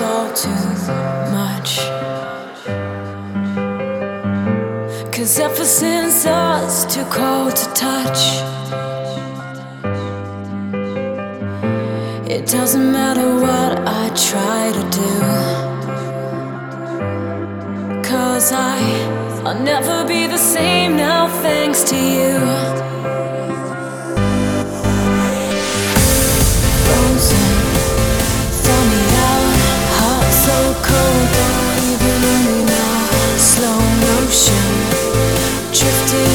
it's all too much. Cause ever since us too cold to touch. It doesn't matter what I try to do. Cause I, I'll never be the same now thanks to you. drifting.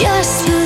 just you.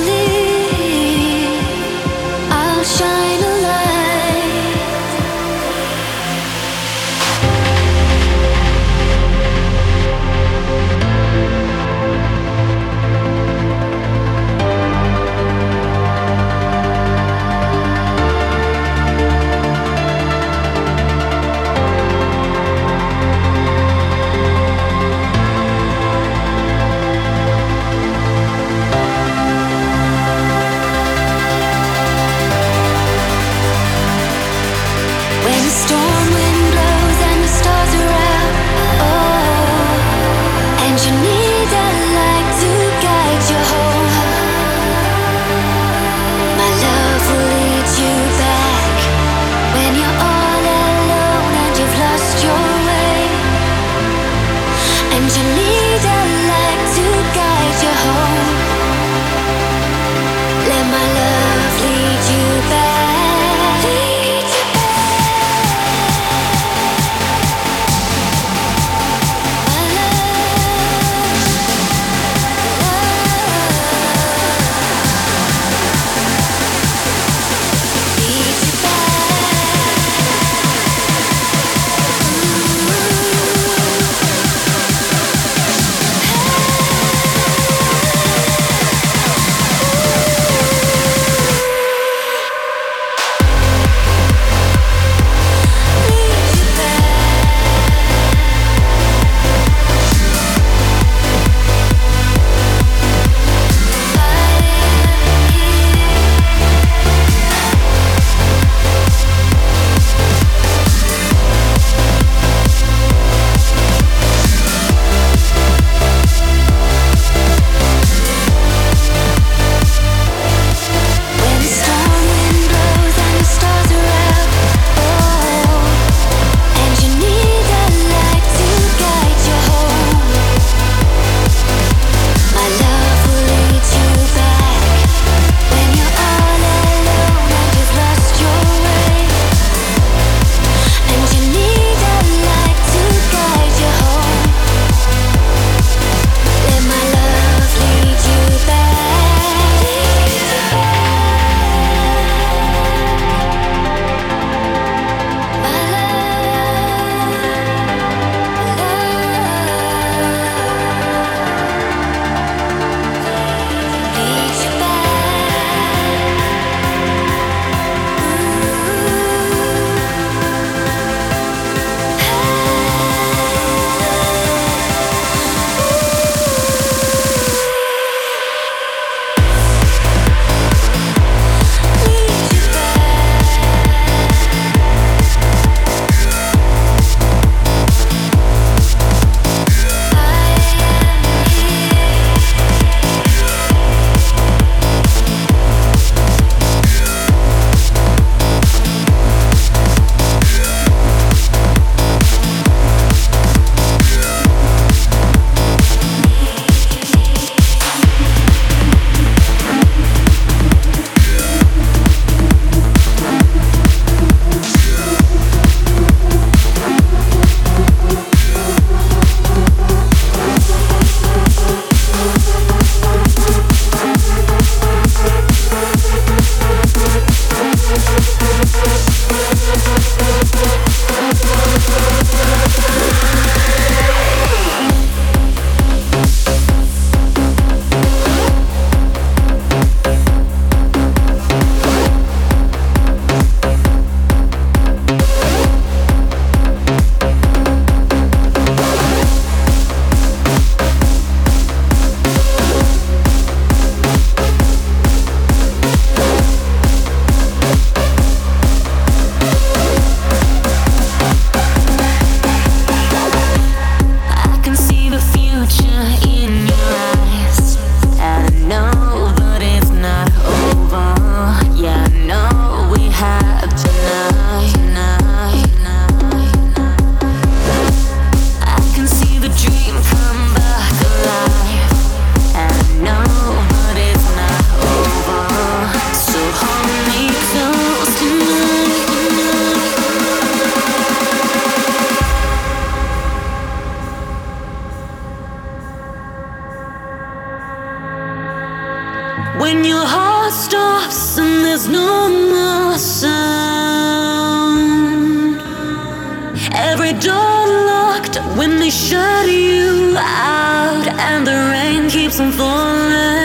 When your heart stops and there's no more sound. Every door locked when they shut you out, and the rain keeps on falling.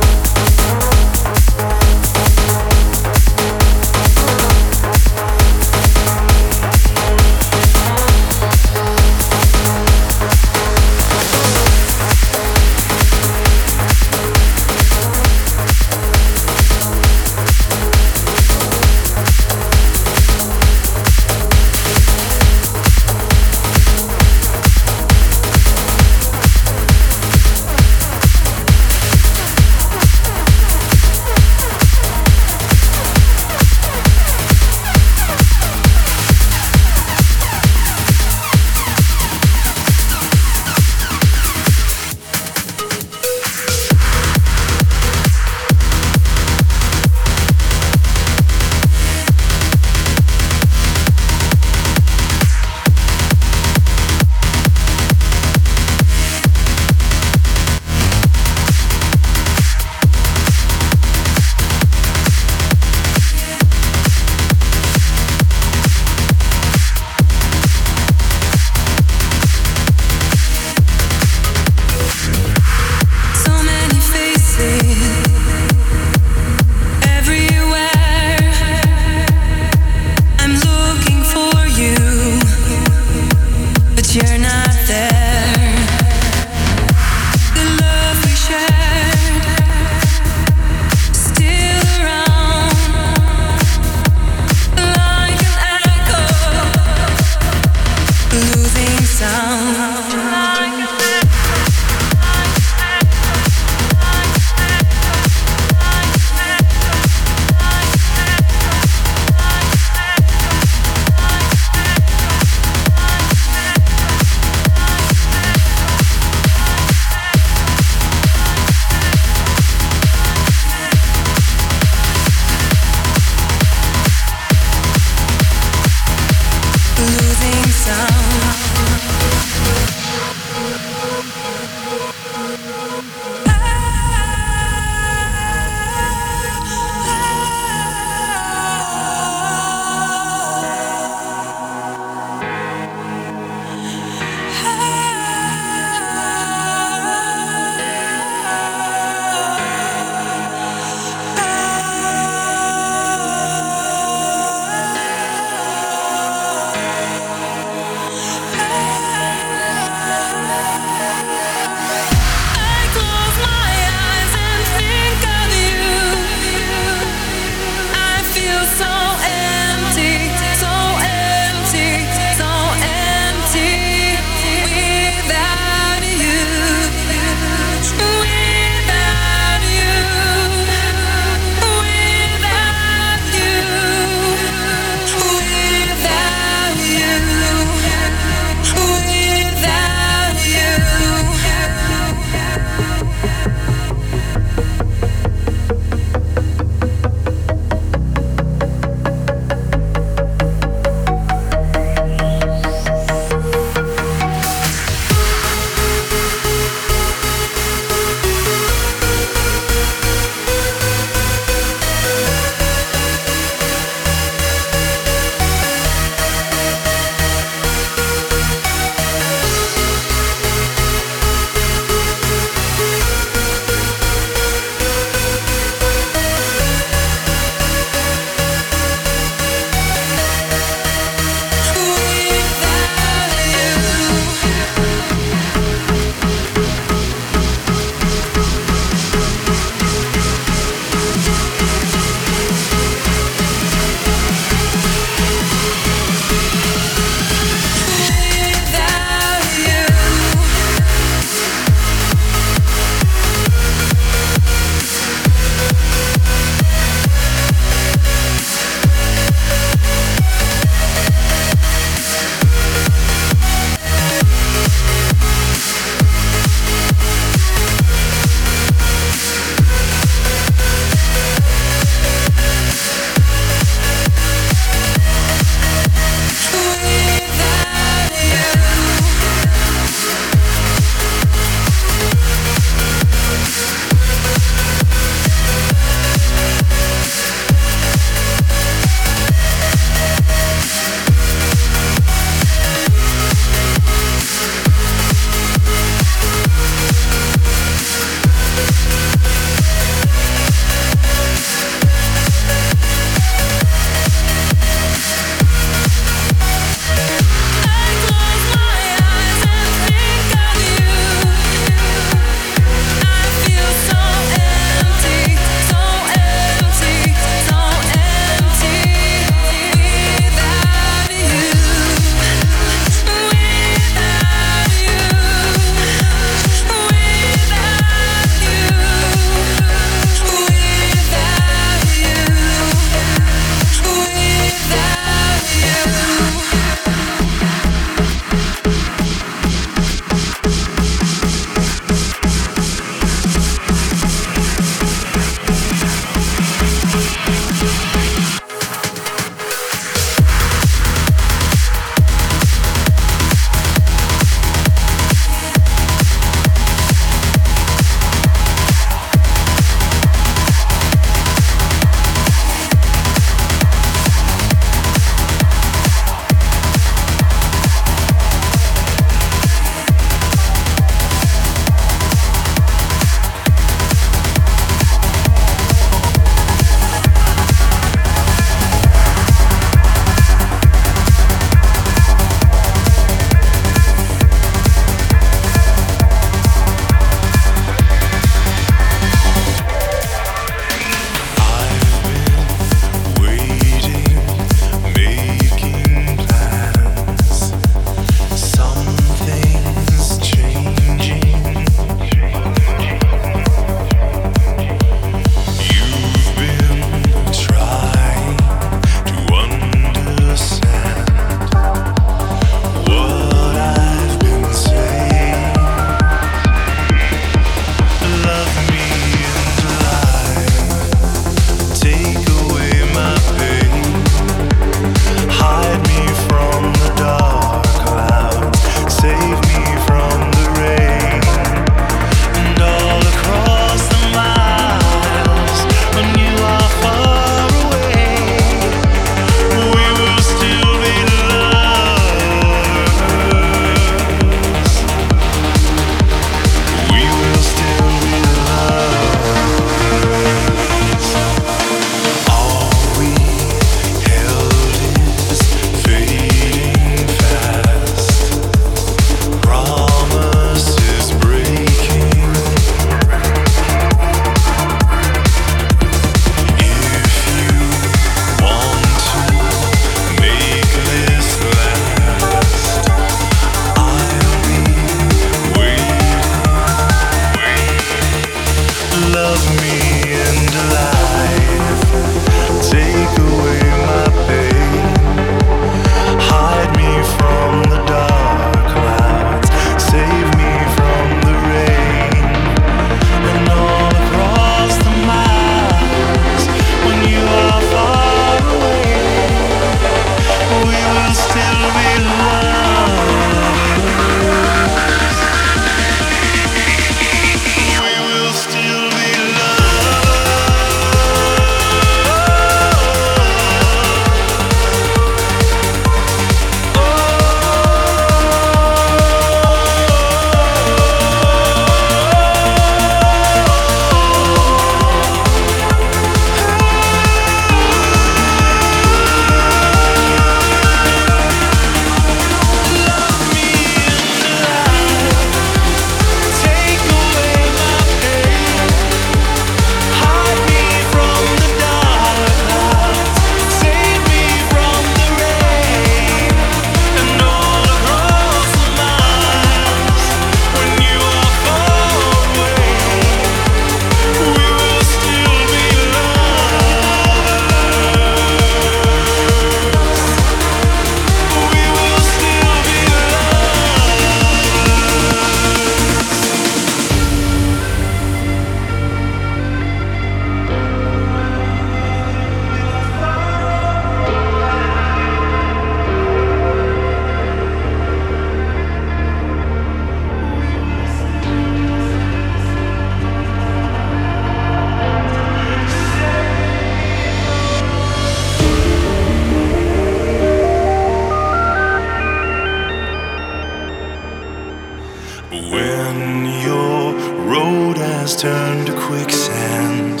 Turned to quicksand,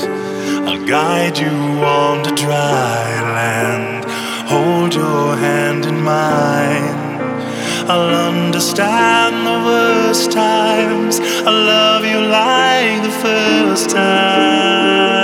I'll guide you on to dry land. Hold your hand in mine. I'll understand the worst times. I'll love you like the first time.